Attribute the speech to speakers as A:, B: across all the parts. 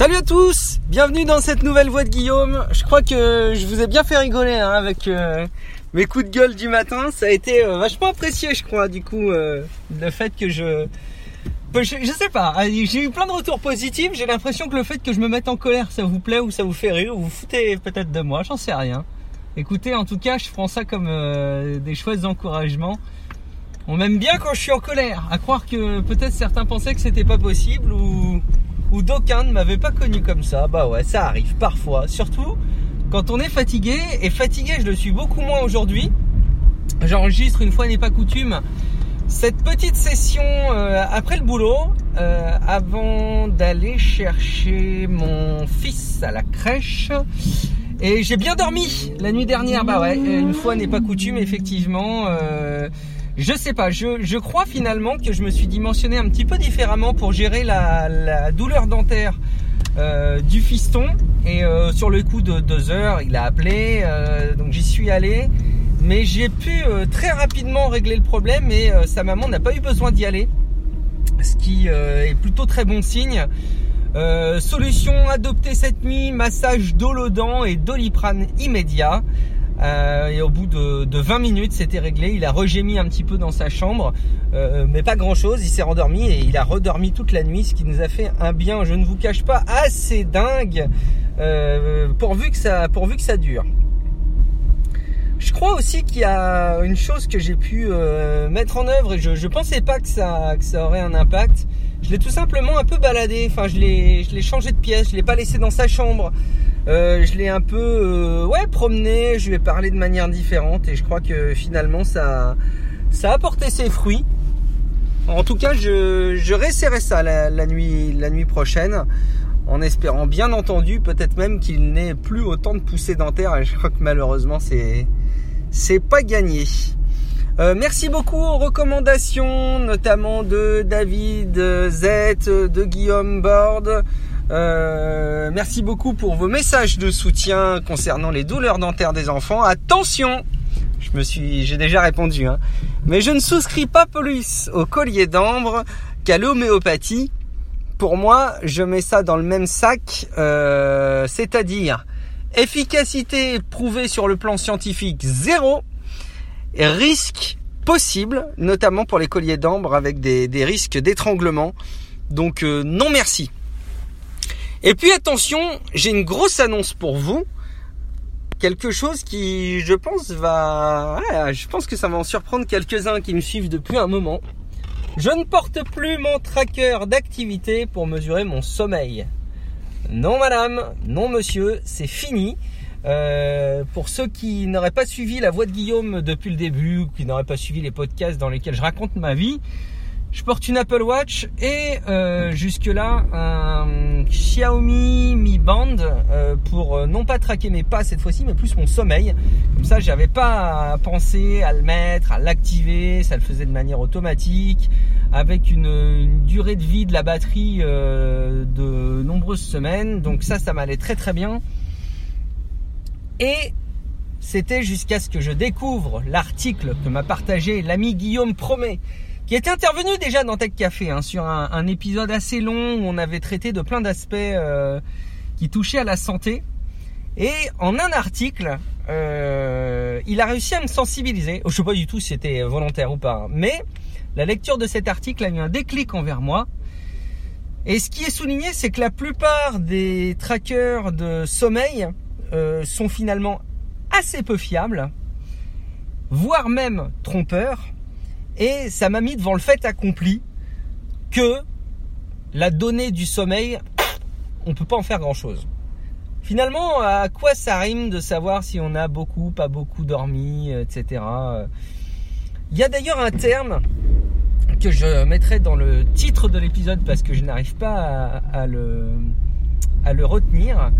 A: Salut à tous, bienvenue dans cette nouvelle voix de Guillaume. Je crois que je vous ai bien fait rigoler hein, avec euh, mes coups de gueule du matin. Ça a été euh, vachement apprécié, je crois, du coup, euh, le fait que je... Je, je sais pas, j'ai eu plein de retours positifs. J'ai l'impression que le fait que je me mette en colère, ça vous plaît ou ça vous fait rire ou vous foutez peut-être de moi, j'en sais rien. Écoutez, en tout cas, je prends ça comme des chouettes encouragements. On m'aime bien quand je suis en colère. À croire que peut-être certains pensaient que c'était pas possible ou ou d'aucuns ne m'avaient pas connu comme ça. Bah ouais, ça arrive parfois. Surtout quand on est fatigué. Et fatigué, je le suis beaucoup moins aujourd'hui. J'enregistre une fois n'est pas coutume cette petite session euh, après le boulot, euh, avant d'aller chercher mon fils à la crèche. Et j'ai bien dormi la nuit dernière. Bah ouais, une fois n'est pas coutume, effectivement. Euh, je sais pas, je, crois finalement que je me suis dimensionné un petit peu différemment pour gérer la, douleur dentaire euh, du fiston. Et euh, sur le coup de deux heures, il a appelé, euh, donc j'y suis allé. Mais j'ai pu très rapidement régler le problème et sa maman n'a pas eu besoin d'y aller. Ce qui est plutôt très bon signe. solution adoptée cette nuit, massage dolodent et doliprane immédiat. Euh, et au bout de, 20 minutes, c'était réglé. Il a regémi un petit peu dans sa chambre, euh, mais pas grand-chose. Il s'est rendormi et il a redormi toute la nuit, ce qui nous a fait un bien, je ne vous cache pas, assez dingue, euh, pourvu, que ça, dure. Je crois aussi qu'il y a une chose que j'ai pu mettre en œuvre et je ne pensais pas que ça, que ça aurait un impact. Je l'ai tout simplement un peu baladé, enfin je l'ai changé de pièce, je l'ai pas laissé dans sa chambre. Euh, je l'ai un peu euh, promené, je lui ai parlé de manière différente et je crois que finalement ça, a apporté ses fruits. En tout cas, je, je ça la, nuit, prochaine en espérant bien entendu peut-être même qu'il n'ait plus autant de poussées dentaires et je crois que malheureusement c'est c'est pas gagné. Euh, merci beaucoup aux recommandations, notamment de David Z, de Guillaume Borde, euh, merci beaucoup pour vos messages de soutien concernant les douleurs dentaires des enfants. Attention, je me suis, j'ai déjà répondu, hein. mais je ne souscris pas plus au collier d'ambre qu'à l'homéopathie. Pour moi, je mets ça dans le même sac, euh, c'est-à-dire efficacité prouvée sur le plan scientifique zéro, et risque possible, notamment pour les colliers d'ambre avec des, risques d'étranglement. Donc euh, non merci. Et puis attention, j'ai une grosse annonce pour vous. Quelque chose qui, je pense, va... je pense que ça va en surprendre quelques-uns qui me suivent depuis un moment. Je ne porte plus mon tracker d'activité pour mesurer mon sommeil. Non madame, non monsieur, c'est fini. Euh, pour ceux qui n'auraient pas suivi la voix de Guillaume depuis le début, qui n'auraient pas suivi les podcasts dans lesquels je raconte ma vie, je porte une Apple Watch et euh, jusque-là un Xiaomi Mi Band euh, pour euh, non pas traquer mes pas cette fois-ci, mais plus mon sommeil. Comme ça, j'avais pas à penser à le mettre, à l'activer. Ça le faisait de manière automatique, avec une, une durée de vie de la batterie de nombreuses semaines. Donc ça, ça m'allait très très bien. Et c'était jusqu'à ce que je découvre l'article que m'a partagé l'ami Guillaume Promet qui était intervenu déjà dans Tech Café hein, sur un, épisode assez long où on avait traité de plein d'aspects euh, qui touchaient à la santé. Et en un article, euh, il a réussi à me sensibiliser. Je sais pas du tout si c'était volontaire ou pas, hein. mais la lecture de cet article a eu un déclic envers moi. Et ce qui est souligné, c'est que la plupart des trackers de sommeil euh, sont finalement assez peu fiables, voire même trompeurs. Et ça m'a mis devant le fait accompli que la donnée du sommeil, on ne peut pas en faire grand-chose. Finalement, à quoi ça rime de savoir si on a beaucoup, pas beaucoup dormi, etc. Il y a d'ailleurs un terme que je mettrai dans le titre de l'épisode parce que je n'arrive pas à, le, retenir,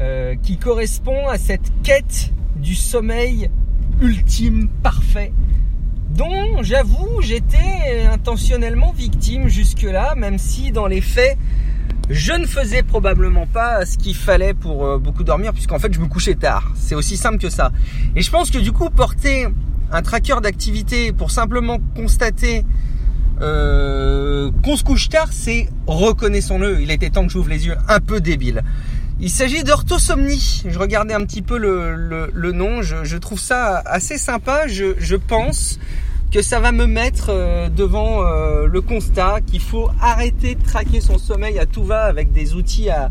A: euh, qui correspond à cette quête du sommeil ultime, parfait, dont j'avoue j'étais intentionnellement victime jusque-là, même si dans les faits je ne faisais probablement pas ce qu'il fallait pour euh, beaucoup dormir, puisqu'en fait je me couchais tard. C'est aussi simple que ça. Et je pense que du coup porter un tracker d'activité pour simplement constater euh, qu'on se couche tard, c'est, reconnaissons-le, il était temps que j'ouvre les yeux, un peu débile. Il s'agit d'orthosomnie. Je regardais un petit peu le, nom, je, trouve ça assez sympa. Je, pense que ça va me mettre euh, devant euh, le constat qu'il faut arrêter de traquer son sommeil à tout va avec des outils à,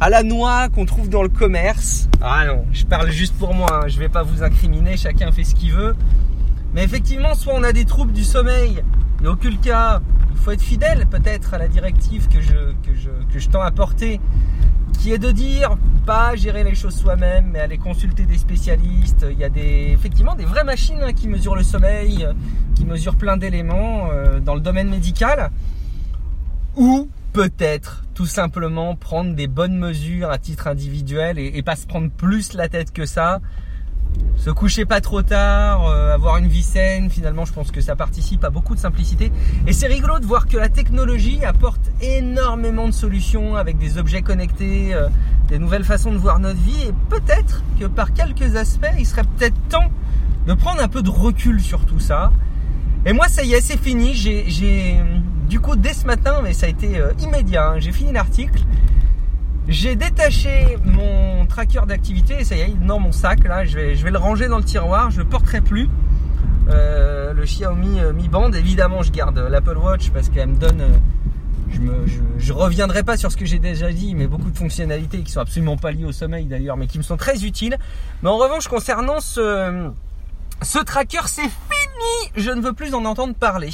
A: la noix qu'on trouve dans le commerce. Ah non, je parle juste pour moi, hein. je vais pas vous incriminer, chacun fait ce qu'il veut. Mais effectivement, soit on a des troubles du sommeil, et aucun cas, il faut être fidèle peut-être à la directive que je, que je, tends à qui est de dire pas gérer les choses soi-même, mais aller consulter des spécialistes. Il y a des, effectivement des vraies machines hein, qui mesurent le sommeil, qui mesurent plein d'éléments euh, dans le domaine médical. Ou peut-être tout simplement prendre des bonnes mesures à titre individuel et, et pas se prendre plus la tête que ça se coucher pas trop tard, euh, avoir une vie saine, finalement je pense que ça participe à beaucoup de simplicité. Et c'est rigolo de voir que la technologie apporte énormément de solutions avec des objets connectés, euh, des nouvelles façons de voir notre vie. Et peut-être que par quelques aspects, il serait peut-être temps de prendre un peu de recul sur tout ça. Et moi ça y est, c'est fini. J'ai du coup dès ce matin, mais ça a été euh, immédiat, hein, j'ai fini l'article. J'ai détaché mon tracker d'activité et ça y est, dans mon sac. Là, je vais, le ranger dans le tiroir. Je le porterai plus. Euh, le Xiaomi euh, Mi Band, évidemment, je garde l'Apple Watch parce qu'elle me donne. Euh, je, je, reviendrai pas sur ce que j'ai déjà dit, mais beaucoup de fonctionnalités qui sont absolument pas liées au sommeil d'ailleurs, mais qui me sont très utiles. Mais en revanche, concernant ce, ce tracker, c'est fini. Je ne veux plus en entendre parler.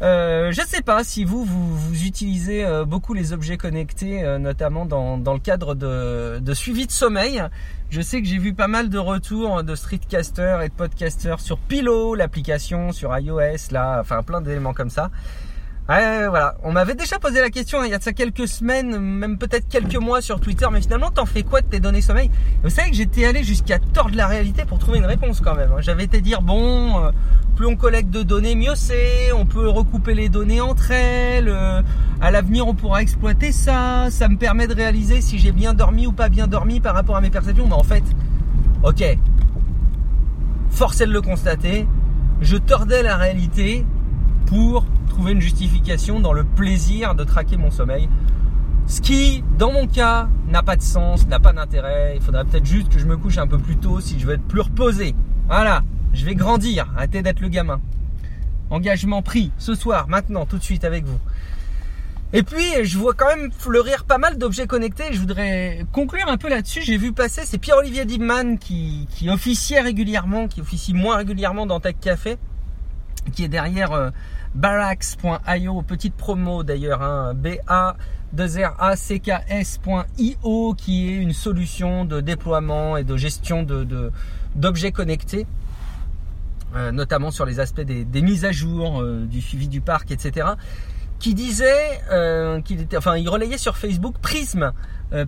A: Euh, je ne sais pas si vous, vous, utilisez euh, beaucoup les objets connectés, euh, notamment dans, le cadre de, suivi de sommeil. Je sais que j'ai vu pas mal de retours de streetcasters et de podcasters sur Pillow, l'application, sur iOS, là, enfin plein d'éléments comme ça. Ouais, voilà. On m'avait déjà posé la question hein, il y a ça quelques semaines, même peut-être quelques mois sur Twitter, mais finalement, t'en fais quoi de tes données sommeil? Vous savez que j'étais allé jusqu'à tordre la réalité pour trouver une réponse quand même. Hein. J'avais été dire, bon, euh, plus on collecte de données, mieux c'est, on peut recouper les données entre elles, euh, à l'avenir on pourra exploiter ça, ça me permet de réaliser si j'ai bien dormi ou pas bien dormi par rapport à mes perceptions. Mais en fait, ok, force est de le constater, je tordais la réalité pour une justification dans le plaisir de traquer mon sommeil. Ce qui, dans mon cas, n'a pas de sens, n'a pas d'intérêt. Il faudrait peut-être juste que je me couche un peu plus tôt si je veux être plus reposé. Voilà, je vais grandir, arrêtez d'être le gamin. Engagement pris, ce soir, maintenant, tout de suite avec vous. Et puis, je vois quand même fleurir pas mal d'objets connectés. Je voudrais conclure un peu là-dessus. J'ai vu passer, c'est Pierre-Olivier Dibman qui, qui officiait régulièrement, qui officie moins régulièrement dans Tech Café, qui est derrière euh, Barax.io, petite promo d'ailleurs, hein, B-A 2 r a c k s.io qui est une solution de déploiement et de gestion d'objets connectés, euh, notamment sur les aspects des, mises à jour, euh, du suivi du parc, etc. Qui disait euh, qu'il était, enfin, il relayait sur Facebook Prism,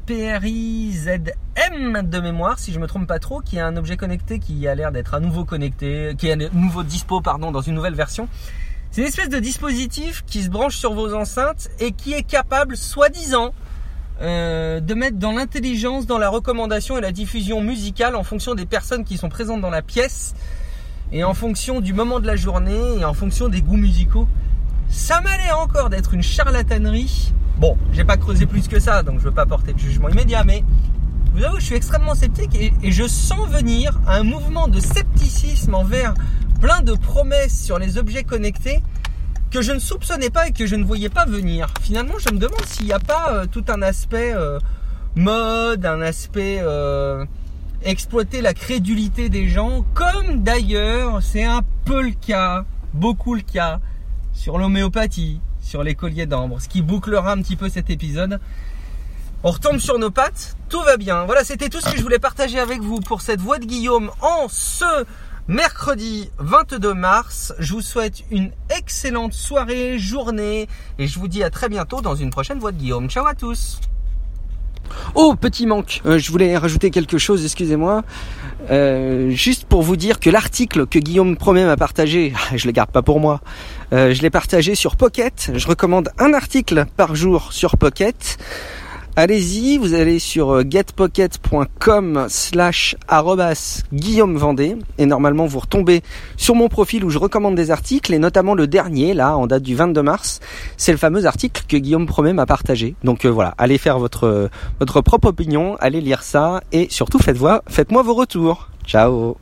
A: P-R-I-Z-M de mémoire, si je me trompe pas trop, qui est un objet connecté qui a l'air d'être à nouveau connecté, qui est à nouveau dispo, pardon, dans une nouvelle version c'est une espèce de dispositif qui se branche sur vos enceintes et qui est capable, soi-disant, euh, de mettre dans l'intelligence, dans la recommandation et la diffusion musicale en fonction des personnes qui sont présentes dans la pièce et en fonction du moment de la journée et en fonction des goûts musicaux. Ça m'a l'air encore d'être une charlatanerie. Bon, j'ai pas creusé plus que ça, donc je veux pas porter de jugement immédiat, mais vous savez, je suis extrêmement sceptique et, et je sens venir un mouvement de scepticisme envers plein de promesses sur les objets connectés que je ne soupçonnais pas et que je ne voyais pas venir. Finalement, je me demande s'il n'y a pas euh, tout un aspect euh, mode, un aspect euh, exploiter la crédulité des gens, comme d'ailleurs c'est un peu le cas, beaucoup le cas, sur l'homéopathie, sur les colliers d'ambre, ce qui bouclera un petit peu cet épisode. On retombe sur nos pattes, tout va bien. Voilà, c'était tout ce que je voulais partager avec vous pour cette voix de Guillaume en ce mercredi 22 mars. Je vous souhaite une excellente soirée, journée et je vous dis à très bientôt dans une prochaine voix de Guillaume. Ciao à tous Oh, petit manque, euh, je voulais rajouter quelque chose, excusez-moi. Euh, juste pour vous dire que l'article que Guillaume Promet m'a partagé, je le garde pas pour moi, euh, je l'ai partagé sur Pocket. Je recommande un article par jour sur Pocket allez-y, vous allez sur euh, getpocket.com slash Guillaume Vendée et normalement vous retombez sur mon profil où je recommande des articles et notamment le dernier là en date du 22 mars, c'est le fameux article que Guillaume Promet m'a partagé. Donc euh, voilà, allez faire votre votre propre opinion, allez lire ça et surtout faites-moi faites-moi vos retours. Ciao